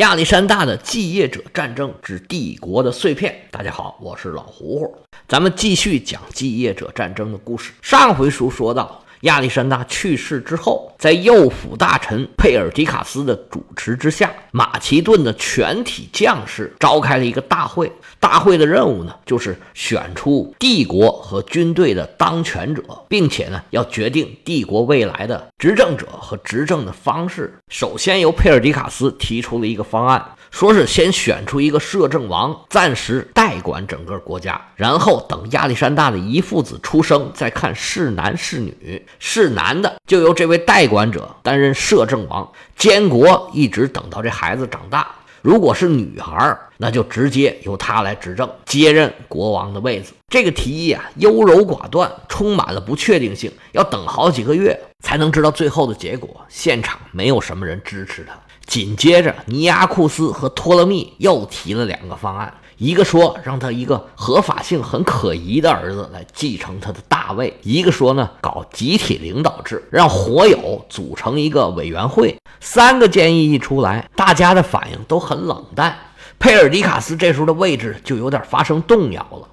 亚历山大的继业者战争之帝国的碎片。大家好，我是老胡胡，咱们继续讲继业者战争的故事。上回书说到。亚历山大去世之后，在右辅大臣佩尔迪卡斯的主持之下，马其顿的全体将士召开了一个大会。大会的任务呢，就是选出帝国和军队的当权者，并且呢，要决定帝国未来的执政者和执政的方式。首先，由佩尔迪卡斯提出了一个方案。说是先选出一个摄政王，暂时代管整个国家，然后等亚历山大的遗父子出生，再看是男是女。是男的，就由这位代管者担任摄政王，监国一直等到这孩子长大。如果是女孩，那就直接由他来执政，接任国王的位子。这个提议啊，优柔寡断，充满了不确定性，要等好几个月才能知道最后的结果。现场没有什么人支持他。紧接着，尼亚库斯和托勒密又提了两个方案，一个说让他一个合法性很可疑的儿子来继承他的大位，一个说呢搞集体领导制，让火友组成一个委员会。三个建议一出来，大家的反应都很冷淡。佩尔迪卡斯这时候的位置就有点发生动摇了。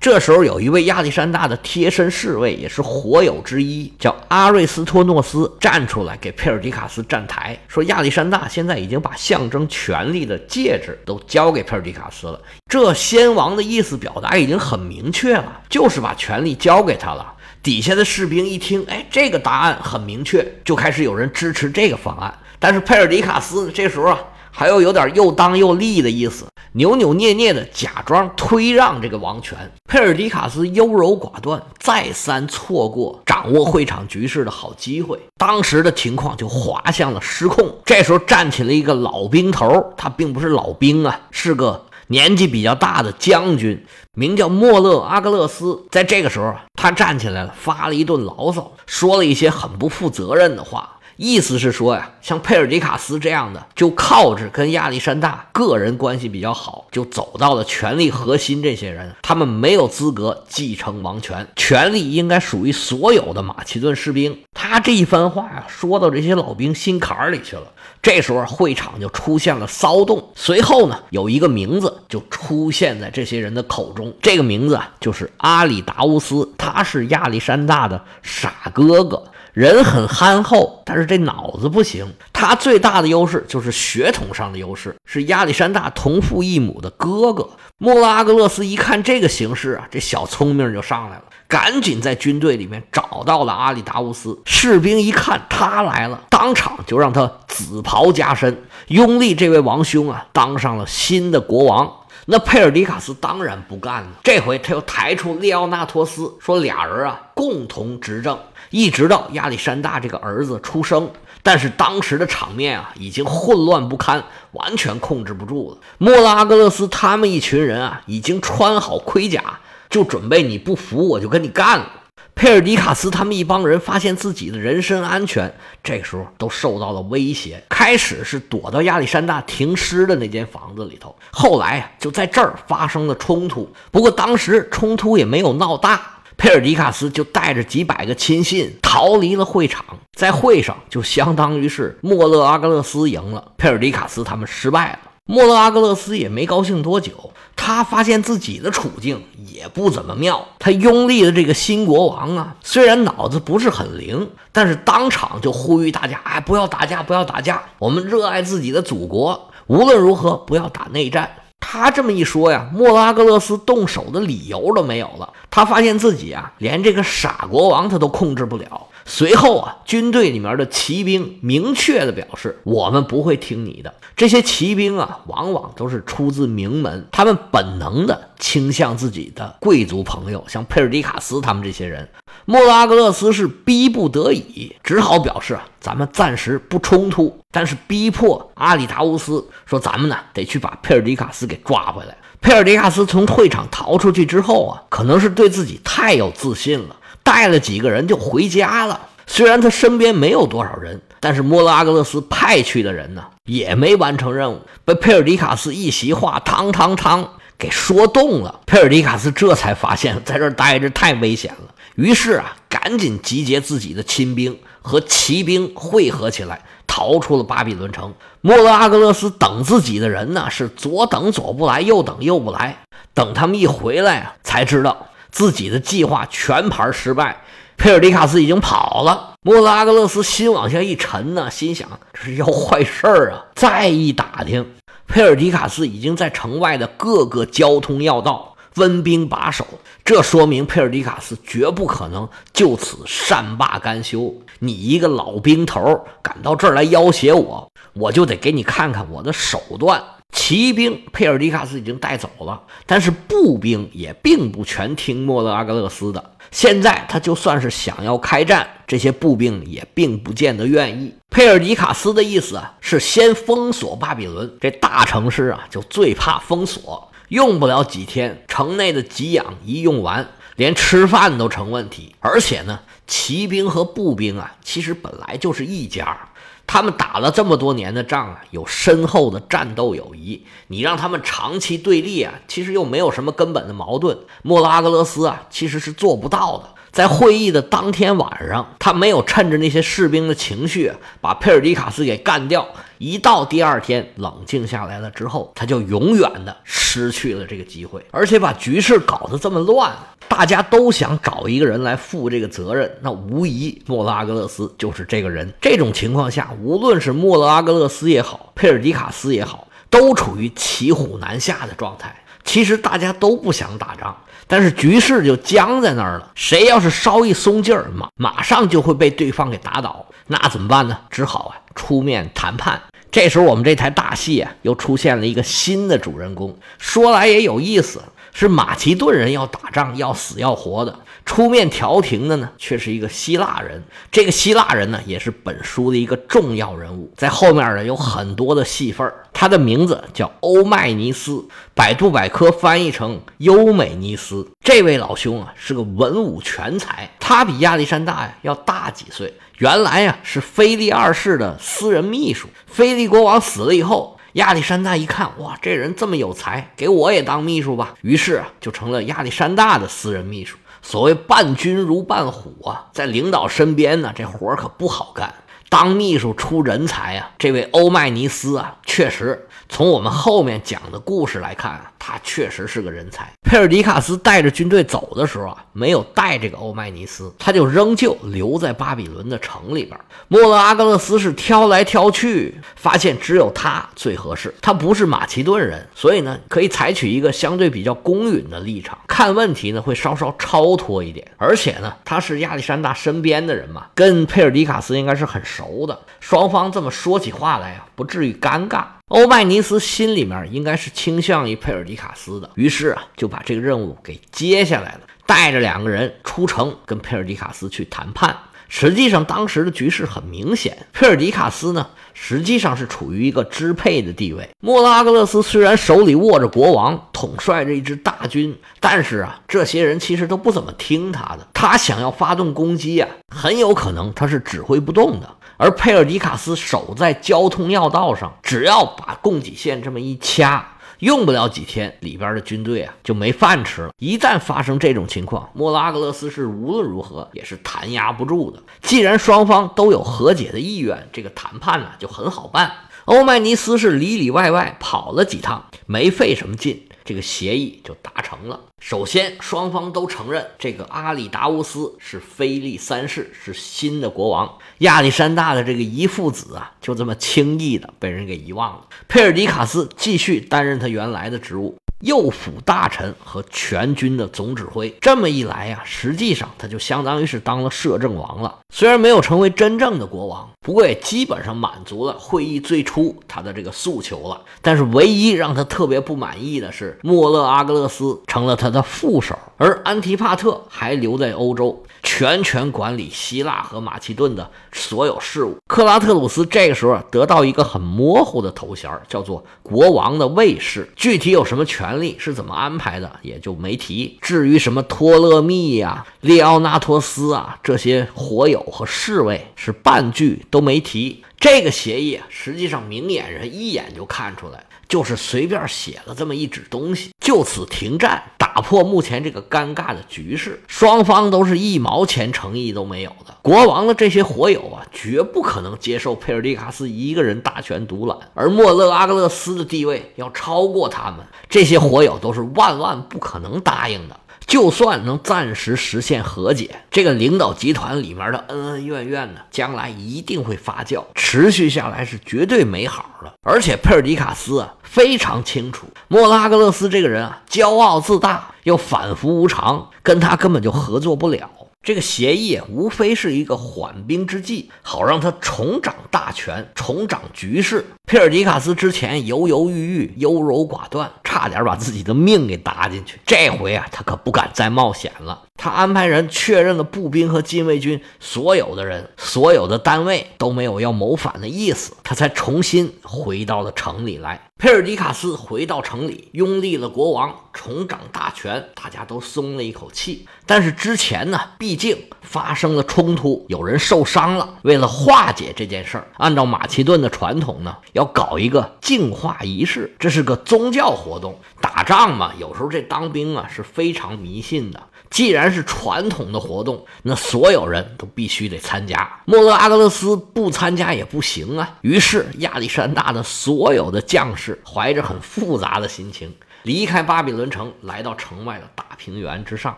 这时候，有一位亚历山大的贴身侍卫，也是火友之一，叫阿瑞斯托诺斯，站出来给佩尔迪卡斯站台，说亚历山大现在已经把象征权力的戒指都交给佩尔迪卡斯了。这先王的意思表达已经很明确了，就是把权力交给他了。底下的士兵一听，哎，这个答案很明确，就开始有人支持这个方案。但是佩尔迪卡斯这时候啊。还有有点又当又立的意思，扭扭捏捏的假装推让这个王权。佩尔迪卡斯优柔寡断，再三错过掌握会场局势的好机会，当时的情况就滑向了失控。这时候站起了一个老兵头，他并不是老兵啊，是个年纪比较大的将军，名叫莫勒阿格勒斯。在这个时候，他站起来了，发了一顿牢骚，说了一些很不负责任的话。意思是说呀，像佩尔迪卡斯这样的，就靠着跟亚历山大个人关系比较好，就走到了权力核心。这些人，他们没有资格继承王权，权力应该属于所有的马其顿士兵。他这一番话呀，说到这些老兵心坎里去了。这时候会场就出现了骚动。随后呢，有一个名字就出现在这些人的口中，这个名字啊，就是阿里达乌斯，他是亚历山大的傻哥哥。人很憨厚，但是这脑子不行。他最大的优势就是血统上的优势，是亚历山大同父异母的哥哥。莫拉阿格勒斯一看这个形势啊，这小聪明就上来了，赶紧在军队里面找到了阿里达乌斯。士兵一看他来了，当场就让他紫袍加身，拥立这位王兄啊，当上了新的国王。那佩尔迪卡斯当然不干了，这回他又抬出列奥纳托斯，说俩人啊共同执政。一直到亚历山大这个儿子出生，但是当时的场面啊已经混乱不堪，完全控制不住了。莫拉格勒斯他们一群人啊已经穿好盔甲，就准备你不服我就跟你干了。佩尔迪卡斯他们一帮人发现自己的人身安全，这时候都受到了威胁。开始是躲到亚历山大停尸的那间房子里头，后来啊就在这儿发生了冲突。不过当时冲突也没有闹大。佩尔迪卡斯就带着几百个亲信逃离了会场，在会上就相当于是莫勒阿格勒斯赢了，佩尔迪卡斯他们失败了。莫勒阿格勒斯也没高兴多久，他发现自己的处境也不怎么妙。他拥立的这个新国王啊，虽然脑子不是很灵，但是当场就呼吁大家：哎，不要打架，不要打架，我们热爱自己的祖国，无论如何不要打内战。他这么一说呀，莫拉格勒斯动手的理由都没有了。他发现自己啊，连这个傻国王他都控制不了。随后啊，军队里面的骑兵明确的表示，我们不会听你的。这些骑兵啊，往往都是出自名门，他们本能的倾向自己的贵族朋友，像佩尔迪卡斯他们这些人。莫拉格勒斯是逼不得已，只好表示啊，咱们暂时不冲突，但是逼迫阿里达乌斯说，咱们呢得去把佩尔迪卡斯给抓回来。佩尔迪卡斯从会场逃出去之后啊，可能是对自己太有自信了，带了几个人就回家了。虽然他身边没有多少人，但是莫拉格勒斯派去的人呢，也没完成任务，被佩尔迪卡斯一席话，汤汤汤给说动了。佩尔迪卡斯这才发现，在这儿待着太危险了。于是啊，赶紧集结自己的亲兵和骑兵汇合起来，逃出了巴比伦城。莫勒阿格勒斯等自己的人呢，是左等左不来，右等右不来。等他们一回来啊，才知道自己的计划全盘失败，佩尔迪卡斯已经跑了。莫拉阿格勒斯心往下一沉呢，心想这是要坏事儿啊！再一打听，佩尔迪卡斯已经在城外的各个交通要道温兵把守，这说明佩尔迪卡斯绝不可能就此善罢甘休。你一个老兵头敢到这儿来要挟我，我就得给你看看我的手段。骑兵佩尔迪卡斯已经带走了，但是步兵也并不全听莫勒阿格勒斯的。现在他就算是想要开战，这些步兵也并不见得愿意。佩尔迪卡斯的意思啊，是先封锁巴比伦这大城市啊，就最怕封锁。用不了几天，城内的给养一用完，连吃饭都成问题。而且呢，骑兵和步兵啊，其实本来就是一家。他们打了这么多年的仗啊，有深厚的战斗友谊。你让他们长期对立啊，其实又没有什么根本的矛盾。莫拉格勒斯啊，其实是做不到的。在会议的当天晚上，他没有趁着那些士兵的情绪把佩尔迪卡斯给干掉。一到第二天冷静下来了之后，他就永远的失去了这个机会，而且把局势搞得这么乱，大家都想找一个人来负这个责任，那无疑莫拉格勒斯就是这个人。这种情况下，无论是莫拉格勒斯也好，佩尔迪卡斯也好，都处于骑虎难下的状态。其实大家都不想打仗。但是局势就僵在那儿了，谁要是稍一松劲儿，马马上就会被对方给打倒，那怎么办呢？只好啊出面谈判。这时候我们这台大戏啊又出现了一个新的主人公，说来也有意思，是马其顿人要打仗，要死要活的。出面调停的呢，却是一个希腊人。这个希腊人呢，也是本书的一个重要人物，在后面呢有很多的戏份他的名字叫欧迈尼斯，百度百科翻译成优美尼斯。这位老兄啊，是个文武全才。他比亚历山大呀要大几岁。原来呀是腓力二世的私人秘书。腓力国王死了以后，亚历山大一看，哇，这人这么有才，给我也当秘书吧。于是啊，就成了亚历山大的私人秘书。所谓伴君如伴虎啊，在领导身边呢，这活可不好干。当秘书出人才啊，这位欧迈尼斯啊，确实。从我们后面讲的故事来看啊，他确实是个人才。佩尔迪卡斯带着军队走的时候啊，没有带这个欧迈尼斯，他就仍旧留在巴比伦的城里边。莫勒阿格勒斯是挑来挑去，发现只有他最合适。他不是马其顿人，所以呢，可以采取一个相对比较公允的立场，看问题呢会稍稍超脱一点。而且呢，他是亚历山大身边的人嘛，跟佩尔迪卡斯应该是很熟的，双方这么说起话来啊，不至于尴尬。欧迈尼斯心里面应该是倾向于佩尔迪卡斯的，于是啊就把这个任务给接下来了，带着两个人出城跟佩尔迪卡斯去谈判。实际上当时的局势很明显，佩尔迪卡斯呢实际上是处于一个支配的地位。莫拉格勒斯虽然手里握着国王，统帅着一支大军，但是啊这些人其实都不怎么听他的。他想要发动攻击啊，很有可能他是指挥不动的。而佩尔迪卡斯守在交通要道上，只要把供给线这么一掐，用不了几天，里边的军队啊就没饭吃了。一旦发生这种情况，莫拉格勒斯是无论如何也是弹压不住的。既然双方都有和解的意愿，这个谈判呢就很好办。欧迈尼斯是里里外外跑了几趟，没费什么劲。这个协议就达成了。首先，双方都承认这个阿里达乌斯是菲利三世，是新的国王。亚历山大的这个遗父子啊，就这么轻易的被人给遗忘了。佩尔迪卡斯继续担任他原来的职务。右辅大臣和全军的总指挥，这么一来呀，实际上他就相当于是当了摄政王了。虽然没有成为真正的国王，不过也基本上满足了会议最初他的这个诉求了。但是唯一让他特别不满意的是，莫勒阿格勒斯成了他的副手，而安提帕特还留在欧洲。全权管理希腊和马其顿的所有事务。克拉特鲁斯这个时候得到一个很模糊的头衔，叫做国王的卫士。具体有什么权权利，是怎么安排的，也就没提。至于什么托勒密呀、列奥纳托斯啊这些火友和侍卫，是半句都没提。这个协议实际上明眼人一眼就看出来，就是随便写了这么一纸东西，就此停战。打。破目前这个尴尬的局势。双方都是一毛钱诚意都没有的。国王的这些火友啊，绝不可能接受佩尔迪卡斯一个人大权独揽，而莫勒阿格勒斯的地位要超过他们。这些火友都是万万不可能答应的。就算能暂时实现和解，这个领导集团里面的恩恩怨怨呢，将来一定会发酵，持续下来是绝对没好的。而且佩尔迪卡斯啊非常清楚，莫拉格勒斯这个人啊骄傲自大又反复无常，跟他根本就合作不了。这个协议无非是一个缓兵之计，好让他重掌大权，重掌局势。佩尔迪卡斯之前犹犹豫豫、优柔寡断，差点把自己的命给搭进去。这回啊，他可不敢再冒险了。他安排人确认了步兵和禁卫军所有的人、所有的单位都没有要谋反的意思，他才重新回到了城里来。佩尔迪卡斯回到城里，拥立了国王，重掌大权，大家都松了一口气。但是之前呢，毕竟发生了冲突，有人受伤了。为了化解这件事儿，按照马其顿的传统呢，要搞一个净化仪式，这是个宗教活动。打仗嘛，有时候这当兵啊是非常迷信的。既然是传统的活动，那所有人都必须得参加。莫勒阿格勒斯不参加也不行啊。于是亚历山大的所有的将士怀着很复杂的心情。离开巴比伦城，来到城外的大平原之上。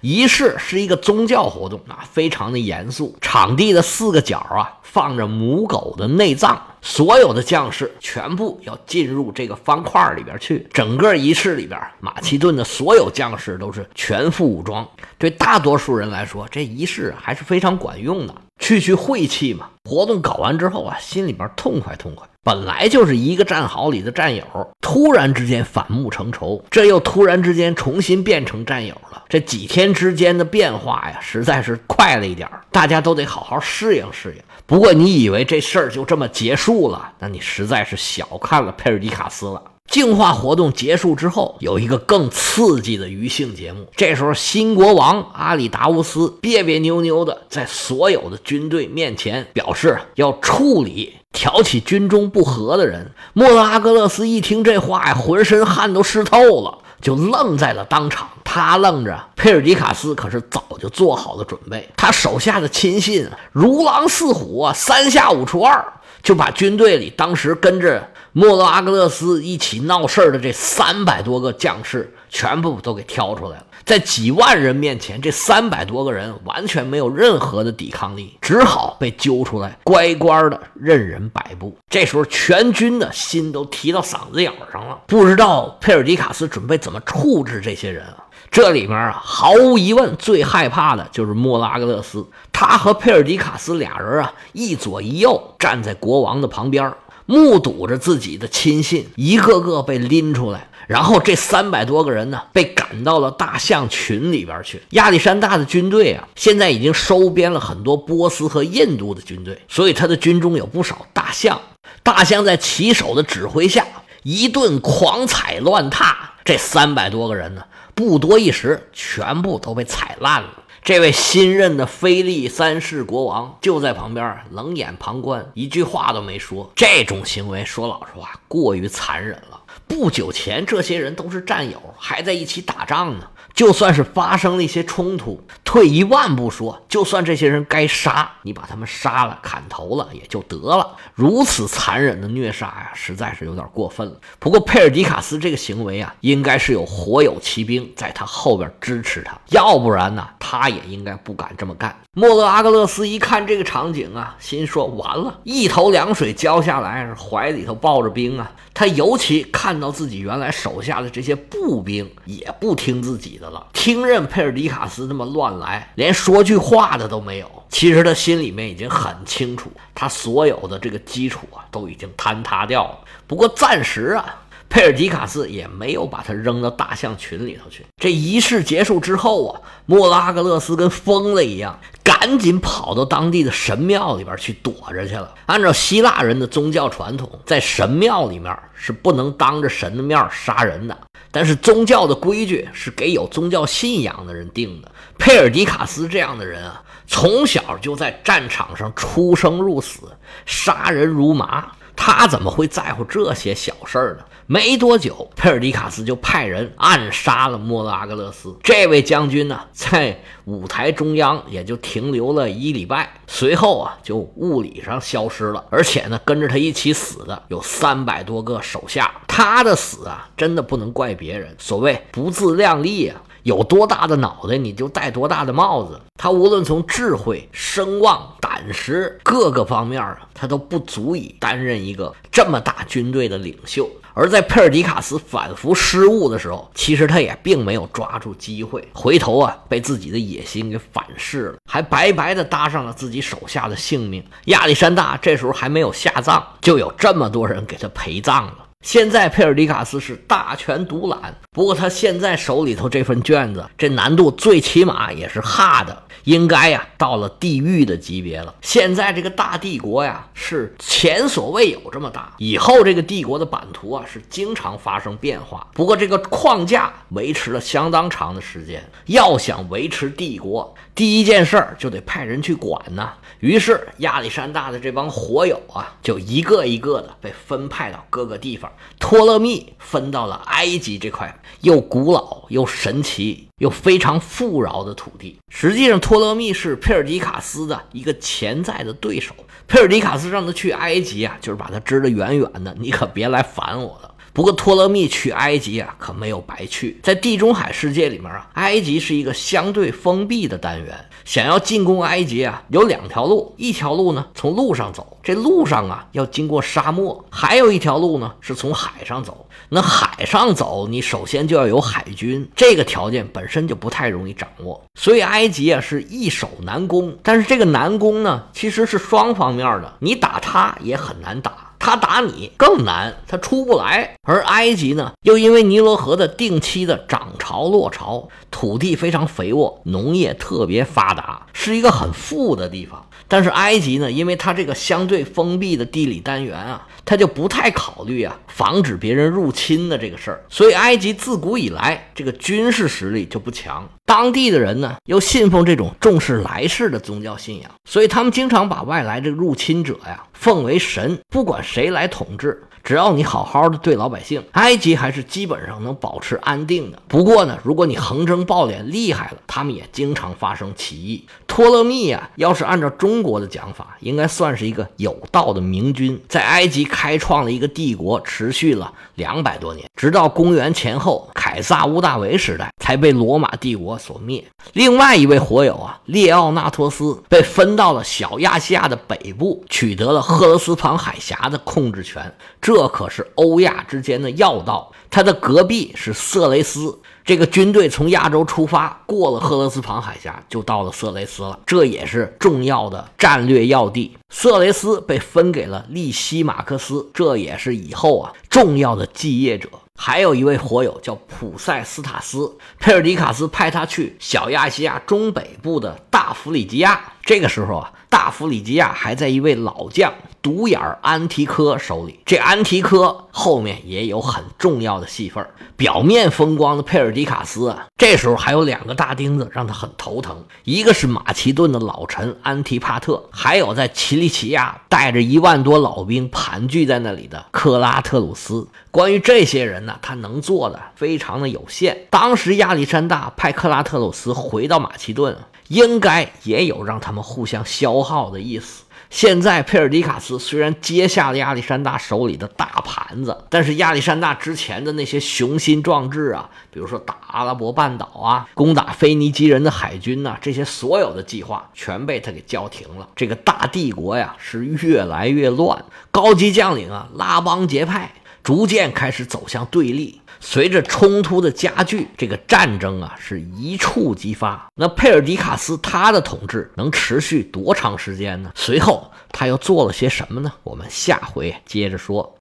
仪式是一个宗教活动啊，非常的严肃。场地的四个角啊，放着母狗的内脏。所有的将士全部要进入这个方块里边去。整个仪式里边，马其顿的所有将士都是全副武装。对大多数人来说，这仪式还是非常管用的，去去晦气嘛。活动搞完之后啊，心里边痛快痛快。本来就是一个战壕里的战友，突然之间反目成仇，这又突然之间重新变成战友了。这几天之间的变化呀，实在是快了一点大家都得好好适应适应。不过，你以为这事儿就这么结束了？那你实在是小看了佩尔迪卡斯了。净化活动结束之后，有一个更刺激的余性节目。这时候，新国王阿里达乌斯别别扭扭的在所有的军队面前表示要处理挑起军中不和的人。莫拉格勒斯一听这话呀，浑身汗都湿透了，就愣在了当场。他愣着，佩尔迪卡斯可是早就做好了准备，他手下的亲信如狼似虎啊，三下五除二就把军队里当时跟着。莫勒阿格勒斯一起闹事儿的这三百多个将士，全部都给挑出来了。在几万人面前，这三百多个人完全没有任何的抵抗力，只好被揪出来，乖乖的任人摆布。这时候，全军的心都提到嗓子眼上了，不知道佩尔迪卡斯准备怎么处置这些人啊？这里面啊，毫无疑问，最害怕的就是莫拉格勒斯。他和佩尔迪卡斯俩人啊，一左一右站在国王的旁边。目睹着自己的亲信一个个被拎出来，然后这三百多个人呢，被赶到了大象群里边去。亚历山大的军队啊，现在已经收编了很多波斯和印度的军队，所以他的军中有不少大象。大象在骑手的指挥下，一顿狂踩乱踏，这三百多个人呢，不多一时，全部都被踩烂了。这位新任的菲利三世国王就在旁边冷眼旁观，一句话都没说。这种行为，说老实话，过于残忍了。不久前，这些人都是战友，还在一起打仗呢。就算是发生了一些冲突，退一万步说，就算这些人该杀，你把他们杀了、砍头了也就得了。如此残忍的虐杀呀，实在是有点过分了。不过佩尔迪卡斯这个行为啊，应该是有火友骑兵在他后边支持他，要不然呢，他也应该不敢这么干。莫勒阿格勒斯一看这个场景啊，心说完了，一头凉水浇下来，怀里头抱着兵啊。他尤其看到自己原来手下的这些步兵也不听自己的。听任佩尔迪卡斯这么乱来，连说句话的都没有。其实他心里面已经很清楚，他所有的这个基础啊都已经坍塌掉了。不过暂时啊，佩尔迪卡斯也没有把他扔到大象群里头去。这仪式结束之后啊，莫拉格勒斯跟疯了一样，赶紧跑到当地的神庙里边去躲着去了。按照希腊人的宗教传统，在神庙里面是不能当着神的面杀人的。但是宗教的规矩是给有宗教信仰的人定的。佩尔迪卡斯这样的人啊，从小就在战场上出生入死，杀人如麻，他怎么会在乎这些小事儿呢？没多久，佩尔迪卡斯就派人暗杀了莫拉格勒斯。这位将军呢，在舞台中央也就停留了一礼拜，随后啊，就物理上消失了。而且呢，跟着他一起死的有三百多个手下。他的死啊，真的不能怪别人。所谓不自量力啊。有多大的脑袋，你就戴多大的帽子。他无论从智慧、声望、胆识各个方面啊，他都不足以担任一个这么大军队的领袖。而在佩尔迪卡斯反复失误的时候，其实他也并没有抓住机会，回头啊，被自己的野心给反噬了，还白白的搭上了自己手下的性命。亚历山大这时候还没有下葬，就有这么多人给他陪葬了。现在佩尔迪卡斯是大权独揽，不过他现在手里头这份卷子，这难度最起码也是哈的，应该呀到了地狱的级别了。现在这个大帝国呀是前所未有这么大，以后这个帝国的版图啊是经常发生变化。不过这个框架维持了相当长的时间，要想维持帝国，第一件事儿就得派人去管呢。于是亚历山大的这帮火友啊，就一个一个的被分派到各个地方。托勒密分到了埃及这块又古老又神奇又非常富饶的土地。实际上，托勒密是佩尔迪卡斯的一个潜在的对手。佩尔迪卡斯让他去埃及啊，就是把他支得远远的，你可别来烦我了。不过，托勒密去埃及啊，可没有白去。在地中海世界里面啊，埃及是一个相对封闭的单元。想要进攻埃及啊，有两条路，一条路呢从路上走，这路上啊要经过沙漠；还有一条路呢是从海上走。那海上走，你首先就要有海军，这个条件本身就不太容易掌握。所以埃及啊是易守难攻，但是这个难攻呢，其实是双方面的，你打他也很难打。他打你更难，他出不来。而埃及呢，又因为尼罗河的定期的涨潮落潮，土地非常肥沃，农业特别发达，是一个很富的地方。但是埃及呢，因为它这个相对封闭的地理单元啊，它就不太考虑啊防止别人入侵的这个事儿。所以埃及自古以来这个军事实力就不强，当地的人呢又信奉这种重视来世的宗教信仰，所以他们经常把外来这个入侵者呀奉为神，不管谁来统治。只要你好好的对老百姓，埃及还是基本上能保持安定的。不过呢，如果你横征暴敛厉害了，他们也经常发生起义。托勒密啊，要是按照中国的讲法，应该算是一个有道的明君，在埃及开创了一个帝国，持续了两百多年，直到公元前后开凯撒屋大维时代才被罗马帝国所灭。另外一位火友啊，列奥纳托斯被分到了小亚细亚的北部，取得了赫勒斯滂海峡的控制权。这可是欧亚之间的要道，它的隔壁是色雷斯。这个军队从亚洲出发，过了赫勒斯滂海峡，就到了色雷斯了。这也是重要的战略要地。色雷斯被分给了利西马克斯，这也是以后啊重要的继业者。还有一位火友叫普塞斯塔斯，佩尔迪卡斯派他去小亚细亚中北部的大弗里吉亚。这个时候啊，大弗里吉亚还在一位老将。独眼安提柯手里，这安提柯后面也有很重要的戏份表面风光的佩尔迪卡斯啊，这时候还有两个大钉子让他很头疼，一个是马其顿的老臣安提帕特，还有在奇里奇亚带着一万多老兵盘踞在那里的克拉特鲁斯。关于这些人呢，他能做的非常的有限。当时亚历山大派克拉特鲁斯回到马其顿，应该也有让他们互相消耗的意思。现在佩尔迪卡斯虽然接下了亚历山大手里的大盘子，但是亚历山大之前的那些雄心壮志啊，比如说打阿拉伯半岛啊，攻打腓尼基人的海军呐，这些所有的计划全被他给叫停了。这个大帝国呀是越来越乱，高级将领啊拉帮结派，逐渐开始走向对立。随着冲突的加剧，这个战争啊是一触即发。那佩尔迪卡斯他的统治能持续多长时间呢？随后他又做了些什么呢？我们下回接着说。